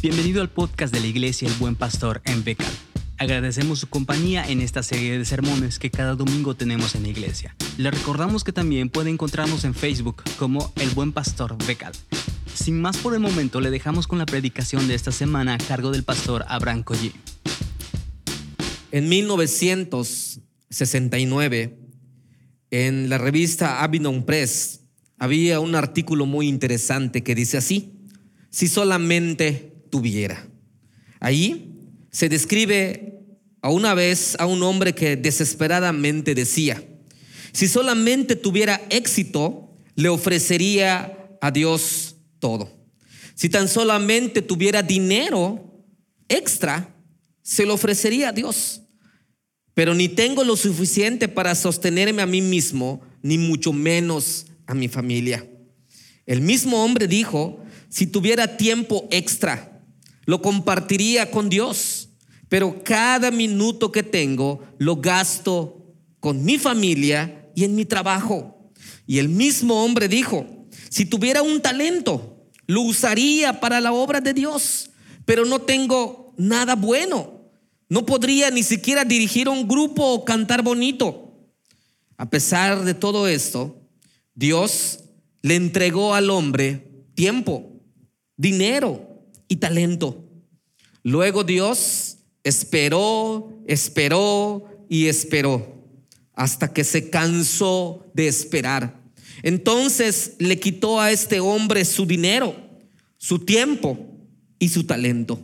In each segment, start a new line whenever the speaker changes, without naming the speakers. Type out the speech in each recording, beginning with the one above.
Bienvenido al podcast de la Iglesia El Buen Pastor en Becal. Agradecemos su compañía en esta serie de sermones que cada domingo tenemos en la iglesia. Le recordamos que también puede encontrarnos en Facebook como El Buen Pastor Becal. Sin más por el momento, le dejamos con la predicación de esta semana a cargo del pastor Abraham Collí.
En 1969, en la revista Avinon Press, había un artículo muy interesante que dice así, si solamente tuviera. Ahí se describe a una vez a un hombre que desesperadamente decía, si solamente tuviera éxito, le ofrecería a Dios todo. Si tan solamente tuviera dinero extra, se lo ofrecería a Dios. Pero ni tengo lo suficiente para sostenerme a mí mismo, ni mucho menos a mi familia. El mismo hombre dijo, si tuviera tiempo extra, lo compartiría con Dios, pero cada minuto que tengo lo gasto con mi familia y en mi trabajo. Y el mismo hombre dijo, si tuviera un talento, lo usaría para la obra de Dios, pero no tengo nada bueno. No podría ni siquiera dirigir un grupo o cantar bonito. A pesar de todo esto, Dios le entregó al hombre tiempo, dinero y talento. Luego Dios esperó, esperó y esperó hasta que se cansó de esperar. Entonces le quitó a este hombre su dinero, su tiempo y su talento.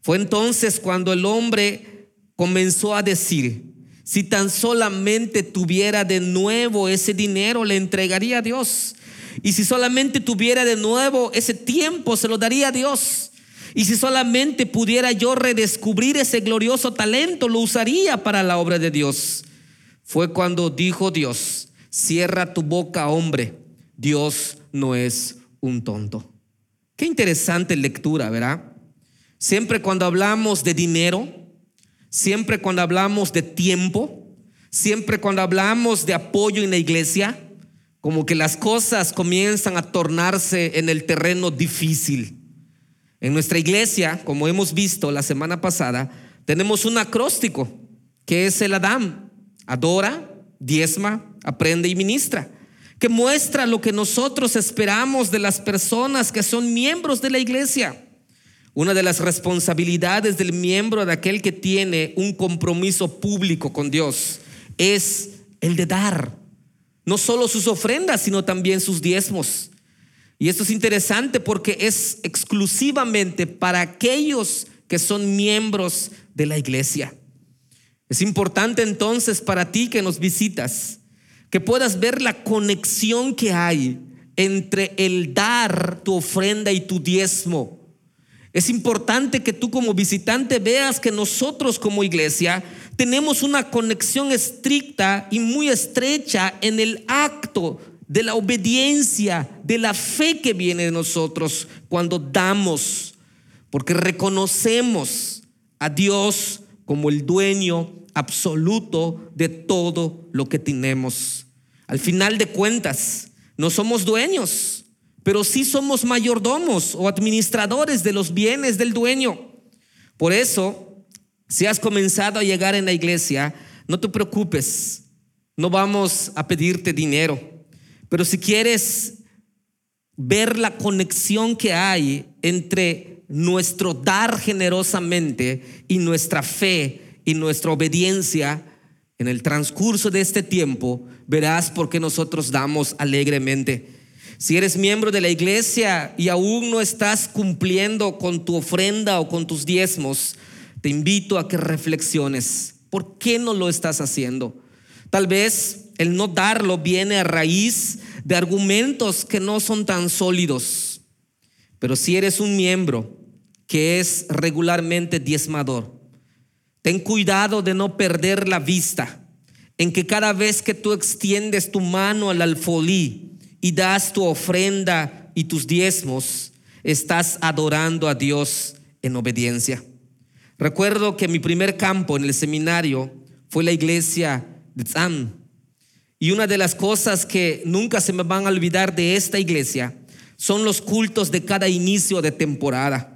Fue entonces cuando el hombre comenzó a decir, si tan solamente tuviera de nuevo ese dinero, le entregaría a Dios. Y si solamente tuviera de nuevo ese tiempo, se lo daría a Dios. Y si solamente pudiera yo redescubrir ese glorioso talento, lo usaría para la obra de Dios. Fue cuando dijo Dios, cierra tu boca, hombre. Dios no es un tonto. Qué interesante lectura, ¿verdad? Siempre cuando hablamos de dinero, siempre cuando hablamos de tiempo, siempre cuando hablamos de apoyo en la iglesia, como que las cosas comienzan a tornarse en el terreno difícil. En nuestra iglesia, como hemos visto la semana pasada, tenemos un acróstico que es el Adán. Adora, diezma, aprende y ministra, que muestra lo que nosotros esperamos de las personas que son miembros de la iglesia. Una de las responsabilidades del miembro de aquel que tiene un compromiso público con Dios es el de dar, no solo sus ofrendas, sino también sus diezmos. Y esto es interesante porque es exclusivamente para aquellos que son miembros de la iglesia. Es importante entonces para ti que nos visitas, que puedas ver la conexión que hay entre el dar tu ofrenda y tu diezmo. Es importante que tú como visitante veas que nosotros como iglesia tenemos una conexión estricta y muy estrecha en el acto de la obediencia, de la fe que viene de nosotros cuando damos, porque reconocemos a Dios como el dueño absoluto de todo lo que tenemos. Al final de cuentas, no somos dueños, pero sí somos mayordomos o administradores de los bienes del dueño. Por eso, si has comenzado a llegar en la iglesia, no te preocupes, no vamos a pedirte dinero pero si quieres ver la conexión que hay entre nuestro dar generosamente y nuestra fe y nuestra obediencia en el transcurso de este tiempo, verás por qué nosotros damos alegremente. Si eres miembro de la iglesia y aún no estás cumpliendo con tu ofrenda o con tus diezmos, te invito a que reflexiones. ¿Por qué no lo estás haciendo? Tal vez el no darlo viene a raíz de argumentos que no son tan sólidos. Pero si eres un miembro que es regularmente diezmador, ten cuidado de no perder la vista en que cada vez que tú extiendes tu mano al alfolí y das tu ofrenda y tus diezmos, estás adorando a Dios en obediencia. Recuerdo que mi primer campo en el seminario fue la iglesia de Tzam, y una de las cosas que nunca se me van a olvidar de esta iglesia son los cultos de cada inicio de temporada.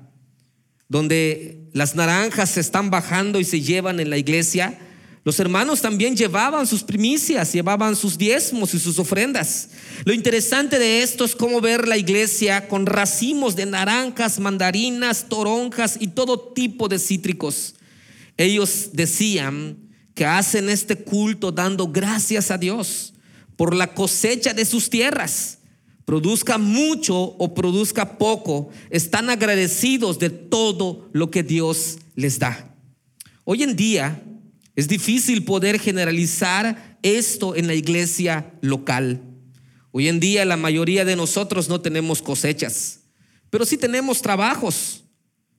donde las naranjas se están bajando y se llevan en la iglesia, los hermanos también llevaban sus primicias, llevaban sus diezmos y sus ofrendas. Lo interesante de esto es cómo ver la iglesia con racimos de naranjas, mandarinas, toronjas y todo tipo de cítricos. Ellos decían que hacen este culto dando gracias a Dios por la cosecha de sus tierras. Produzca mucho o produzca poco, están agradecidos de todo lo que Dios les da. Hoy en día es difícil poder generalizar esto en la iglesia local. Hoy en día la mayoría de nosotros no tenemos cosechas, pero sí tenemos trabajos,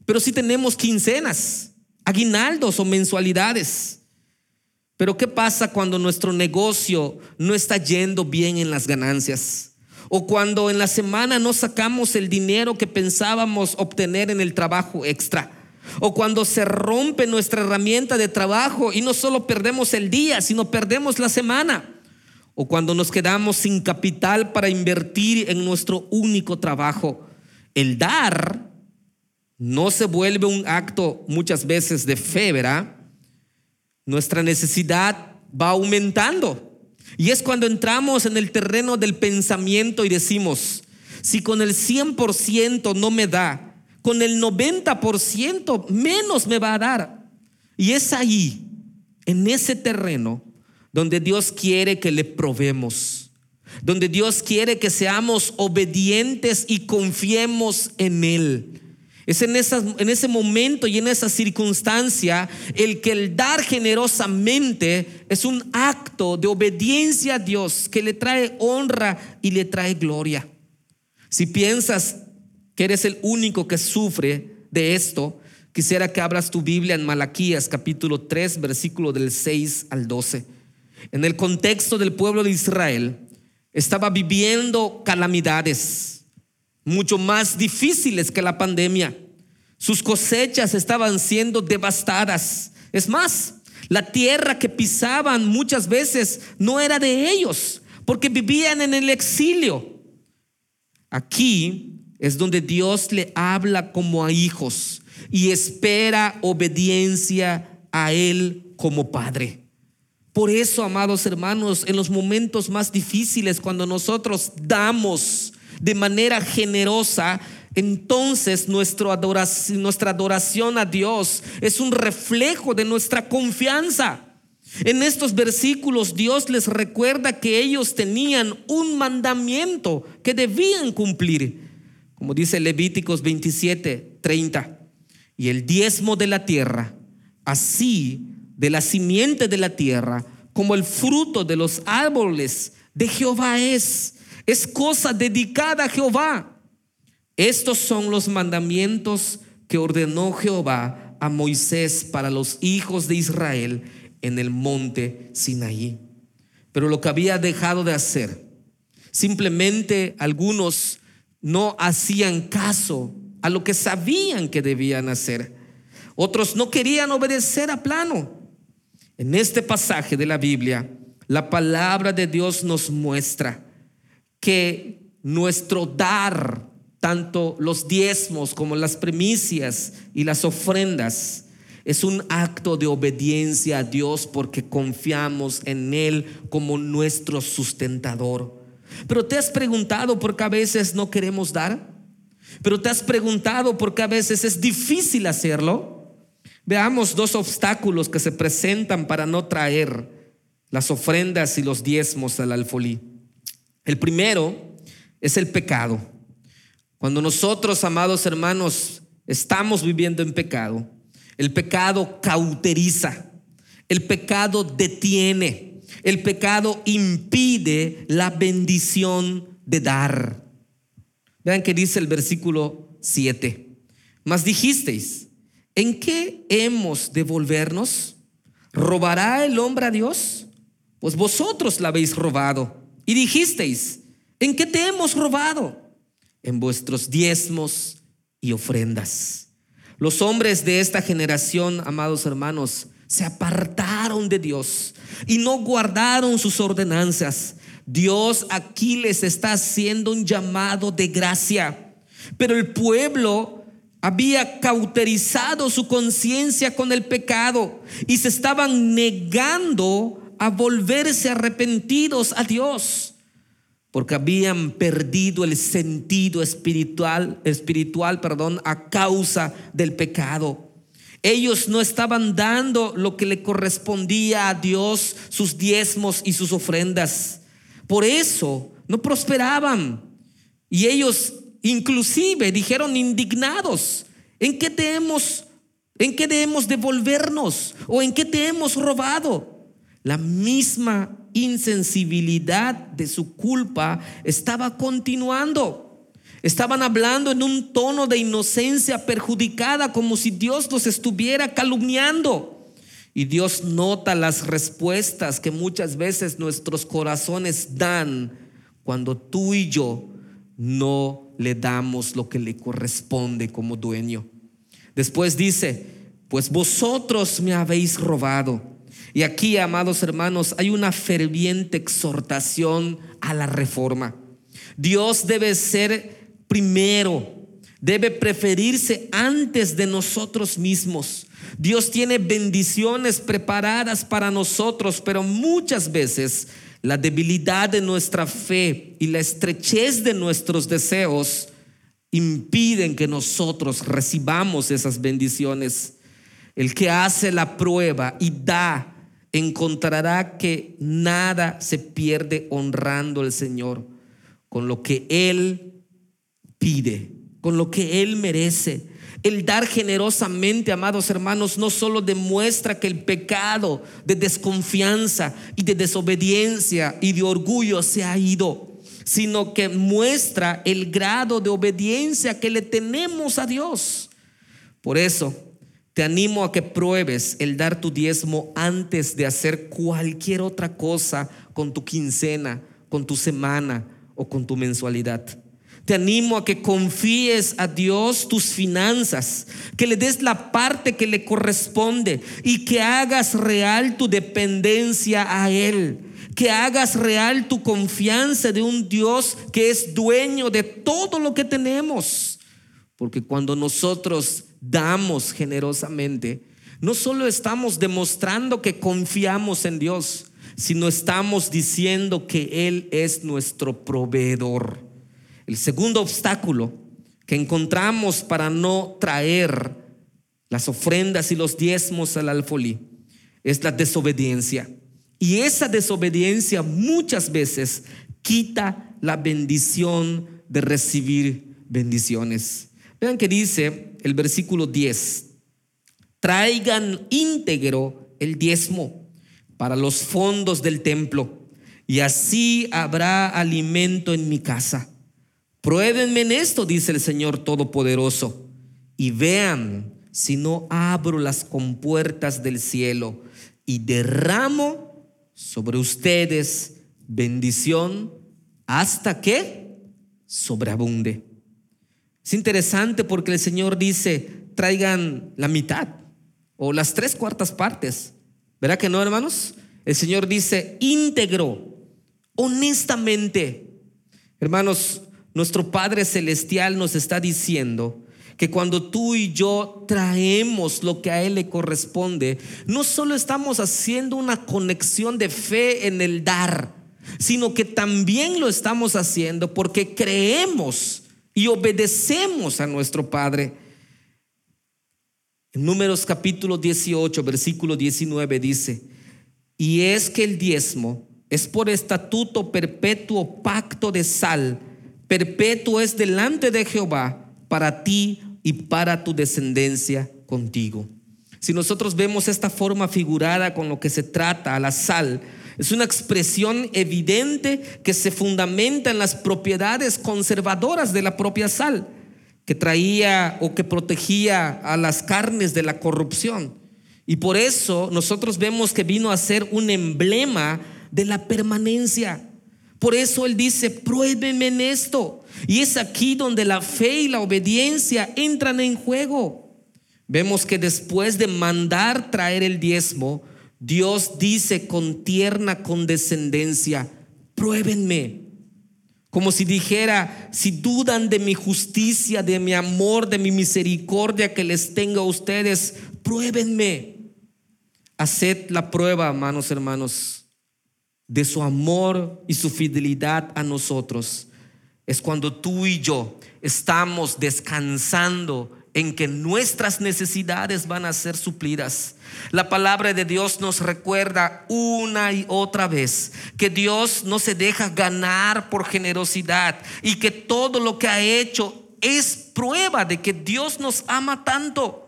pero sí tenemos quincenas, aguinaldos o mensualidades. Pero ¿qué pasa cuando nuestro negocio no está yendo bien en las ganancias? O cuando en la semana no sacamos el dinero que pensábamos obtener en el trabajo extra. O cuando se rompe nuestra herramienta de trabajo y no solo perdemos el día, sino perdemos la semana. O cuando nos quedamos sin capital para invertir en nuestro único trabajo. El dar no se vuelve un acto muchas veces de fe, ¿verdad? Nuestra necesidad va aumentando. Y es cuando entramos en el terreno del pensamiento y decimos, si con el 100% no me da, con el 90% menos me va a dar. Y es ahí, en ese terreno, donde Dios quiere que le probemos, donde Dios quiere que seamos obedientes y confiemos en Él. Es en, en ese momento y en esa circunstancia el que el dar generosamente es un acto de obediencia a Dios que le trae honra y le trae gloria. Si piensas que eres el único que sufre de esto, quisiera que abras tu Biblia en Malaquías capítulo 3, versículo del 6 al 12. En el contexto del pueblo de Israel, estaba viviendo calamidades mucho más difíciles que la pandemia. Sus cosechas estaban siendo devastadas. Es más, la tierra que pisaban muchas veces no era de ellos, porque vivían en el exilio. Aquí es donde Dios le habla como a hijos y espera obediencia a Él como Padre. Por eso, amados hermanos, en los momentos más difíciles, cuando nosotros damos de manera generosa, entonces nuestra adoración, nuestra adoración a Dios es un reflejo de nuestra confianza. En estos versículos Dios les recuerda que ellos tenían un mandamiento que debían cumplir como dice Levíticos 27, 30. Y el diezmo de la tierra, así de la simiente de la tierra, como el fruto de los árboles de Jehová es. Es cosa dedicada a Jehová. Estos son los mandamientos que ordenó Jehová a Moisés para los hijos de Israel en el monte Sinaí. Pero lo que había dejado de hacer, simplemente algunos no hacían caso a lo que sabían que debían hacer. Otros no querían obedecer a plano. En este pasaje de la Biblia, la palabra de Dios nos muestra que nuestro dar, tanto los diezmos como las primicias y las ofrendas, es un acto de obediencia a Dios porque confiamos en Él como nuestro sustentador. Pero te has preguntado por qué a veces no queremos dar. Pero te has preguntado por qué a veces es difícil hacerlo. Veamos dos obstáculos que se presentan para no traer las ofrendas y los diezmos al alfolí. El primero es el pecado. Cuando nosotros, amados hermanos, estamos viviendo en pecado, el pecado cauteriza, el pecado detiene, el pecado impide la bendición de dar. Vean que dice el versículo 7. Mas dijisteis, ¿en qué hemos de volvernos? ¿Robará el hombre a Dios? Pues vosotros la habéis robado. Y dijisteis, ¿en qué te hemos robado? En vuestros diezmos y ofrendas. Los hombres de esta generación, amados hermanos, se apartaron de Dios y no guardaron sus ordenanzas. Dios aquí les está haciendo un llamado de gracia. Pero el pueblo había cauterizado su conciencia con el pecado y se estaban negando a volverse arrepentidos a Dios porque habían perdido el sentido espiritual, espiritual, perdón, a causa del pecado. Ellos no estaban dando lo que le correspondía a Dios, sus diezmos y sus ofrendas. Por eso no prosperaban. Y ellos inclusive dijeron indignados, ¿en qué te hemos, en qué debemos devolvernos? ¿O en qué te hemos robado? La misma insensibilidad de su culpa estaba continuando. Estaban hablando en un tono de inocencia perjudicada, como si Dios los estuviera calumniando. Y Dios nota las respuestas que muchas veces nuestros corazones dan cuando tú y yo no le damos lo que le corresponde como dueño. Después dice, pues vosotros me habéis robado y aquí, amados hermanos, hay una ferviente exhortación a la reforma. Dios debe ser primero, debe preferirse antes de nosotros mismos. Dios tiene bendiciones preparadas para nosotros, pero muchas veces la debilidad de nuestra fe y la estrechez de nuestros deseos impiden que nosotros recibamos esas bendiciones. El que hace la prueba y da encontrará que nada se pierde honrando al Señor con lo que Él pide, con lo que Él merece. El dar generosamente, amados hermanos, no solo demuestra que el pecado de desconfianza y de desobediencia y de orgullo se ha ido, sino que muestra el grado de obediencia que le tenemos a Dios. Por eso, te animo a que pruebes el dar tu diezmo antes de hacer cualquier otra cosa con tu quincena, con tu semana o con tu mensualidad. Te animo a que confíes a Dios tus finanzas, que le des la parte que le corresponde y que hagas real tu dependencia a Él, que hagas real tu confianza de un Dios que es dueño de todo lo que tenemos. Porque cuando nosotros damos generosamente, no solo estamos demostrando que confiamos en Dios, sino estamos diciendo que Él es nuestro proveedor. El segundo obstáculo que encontramos para no traer las ofrendas y los diezmos al alfolí es la desobediencia. Y esa desobediencia muchas veces quita la bendición de recibir bendiciones. Vean que dice el versículo 10, traigan íntegro el diezmo para los fondos del templo, y así habrá alimento en mi casa. Pruébenme en esto, dice el Señor Todopoderoso, y vean si no abro las compuertas del cielo y derramo sobre ustedes bendición hasta que sobreabunde. Es interesante porque el Señor dice, traigan la mitad o las tres cuartas partes. ¿Verdad que no, hermanos? El Señor dice, íntegro, honestamente. Hermanos, nuestro Padre Celestial nos está diciendo que cuando tú y yo traemos lo que a Él le corresponde, no solo estamos haciendo una conexión de fe en el dar, sino que también lo estamos haciendo porque creemos y obedecemos a nuestro Padre. En Números capítulo 18, versículo 19 dice, y es que el diezmo es por estatuto perpetuo pacto de sal, perpetuo es delante de Jehová para ti y para tu descendencia contigo. Si nosotros vemos esta forma figurada con lo que se trata la sal, es una expresión evidente que se fundamenta en las propiedades conservadoras de la propia sal, que traía o que protegía a las carnes de la corrupción. Y por eso nosotros vemos que vino a ser un emblema de la permanencia. Por eso Él dice, pruébenme en esto. Y es aquí donde la fe y la obediencia entran en juego. Vemos que después de mandar traer el diezmo, Dios dice con tierna condescendencia, pruébenme. como si dijera, si dudan de mi justicia, de mi amor, de mi misericordia que les tengo a ustedes, pruébenme. Haced la prueba, hermanos, hermanos, de su amor y su fidelidad a nosotros. Es cuando tú y yo estamos descansando en que nuestras necesidades van a ser suplidas. La palabra de Dios nos recuerda una y otra vez que Dios no se deja ganar por generosidad y que todo lo que ha hecho es prueba de que Dios nos ama tanto.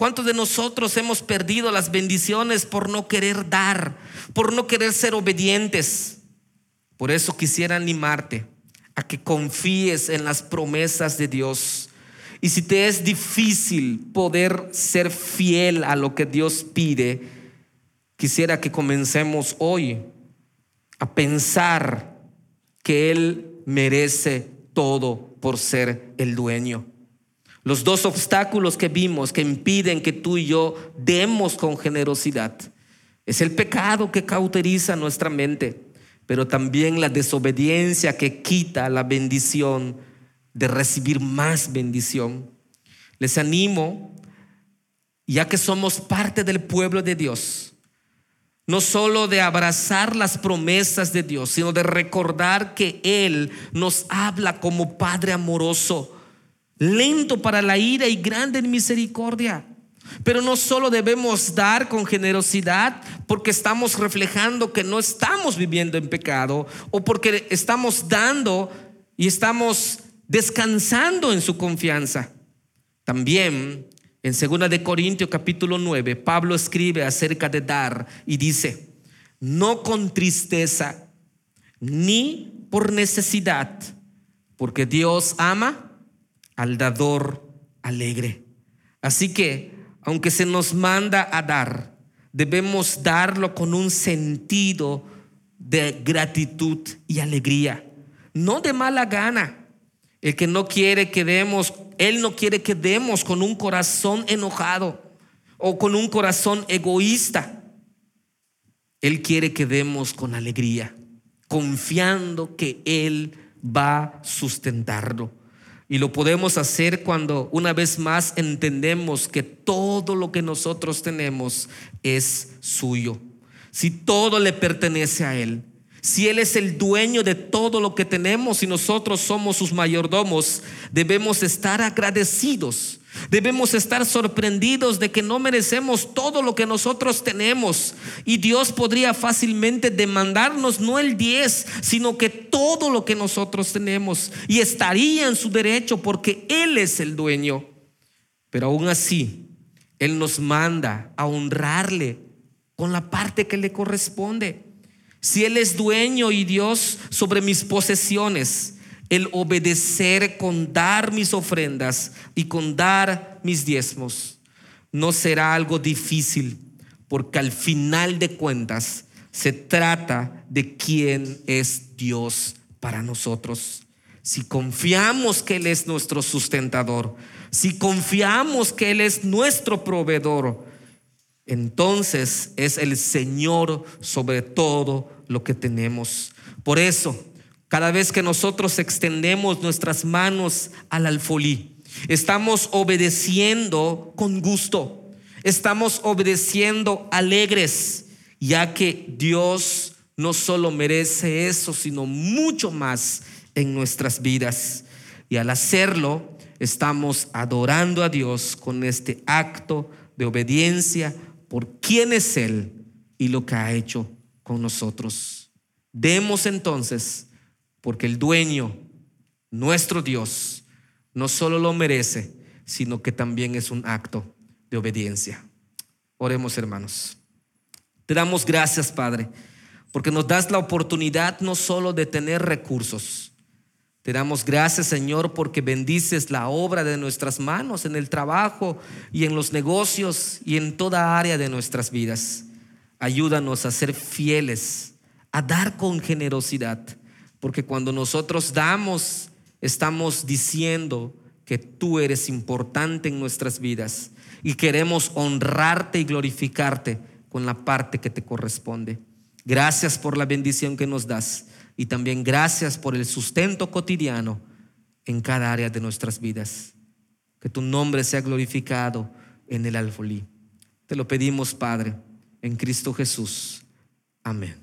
¿Cuántos de nosotros hemos perdido las bendiciones por no querer dar, por no querer ser obedientes? Por eso quisiera animarte a que confíes en las promesas de Dios y si te es difícil poder ser fiel a lo que Dios pide, quisiera que comencemos hoy a pensar que Él merece todo por ser el dueño. Los dos obstáculos que vimos que impiden que tú y yo demos con generosidad es el pecado que cauteriza nuestra mente, pero también la desobediencia que quita la bendición de recibir más bendición. Les animo, ya que somos parte del pueblo de Dios, no solo de abrazar las promesas de Dios, sino de recordar que Él nos habla como Padre amoroso, lento para la ira y grande en misericordia. Pero no solo debemos dar con generosidad porque estamos reflejando que no estamos viviendo en pecado o porque estamos dando y estamos descansando en su confianza. También en 2 de Corintios capítulo 9, Pablo escribe acerca de dar y dice, no con tristeza ni por necesidad, porque Dios ama al dador alegre. Así que, aunque se nos manda a dar, debemos darlo con un sentido de gratitud y alegría, no de mala gana el que no quiere que demos, Él no quiere que demos con un corazón enojado o con un corazón egoísta. Él quiere que demos con alegría, confiando que Él va a sustentarlo. Y lo podemos hacer cuando una vez más entendemos que todo lo que nosotros tenemos es suyo. Si todo le pertenece a Él, si Él es el dueño de todo lo que tenemos y nosotros somos sus mayordomos, debemos estar agradecidos. Debemos estar sorprendidos de que no merecemos todo lo que nosotros tenemos. Y Dios podría fácilmente demandarnos no el 10, sino que todo lo que nosotros tenemos. Y estaría en su derecho porque Él es el dueño. Pero aún así, Él nos manda a honrarle con la parte que le corresponde. Si Él es dueño y Dios sobre mis posesiones, el obedecer con dar mis ofrendas y con dar mis diezmos no será algo difícil, porque al final de cuentas se trata de quién es Dios para nosotros. Si confiamos que Él es nuestro sustentador, si confiamos que Él es nuestro proveedor, entonces es el Señor sobre todo lo que tenemos. Por eso, cada vez que nosotros extendemos nuestras manos al alfolí, estamos obedeciendo con gusto, estamos obedeciendo alegres, ya que Dios no solo merece eso, sino mucho más en nuestras vidas. Y al hacerlo, estamos adorando a Dios con este acto de obediencia por quién es Él y lo que ha hecho con nosotros. Demos entonces, porque el dueño, nuestro Dios, no solo lo merece, sino que también es un acto de obediencia. Oremos hermanos. Te damos gracias, Padre, porque nos das la oportunidad no solo de tener recursos, te damos gracias, Señor, porque bendices la obra de nuestras manos en el trabajo y en los negocios y en toda área de nuestras vidas. Ayúdanos a ser fieles, a dar con generosidad, porque cuando nosotros damos, estamos diciendo que tú eres importante en nuestras vidas y queremos honrarte y glorificarte con la parte que te corresponde. Gracias por la bendición que nos das y también gracias por el sustento cotidiano en cada área de nuestras vidas. Que tu nombre sea glorificado en el alfolí. Te lo pedimos, Padre, en Cristo Jesús. Amén.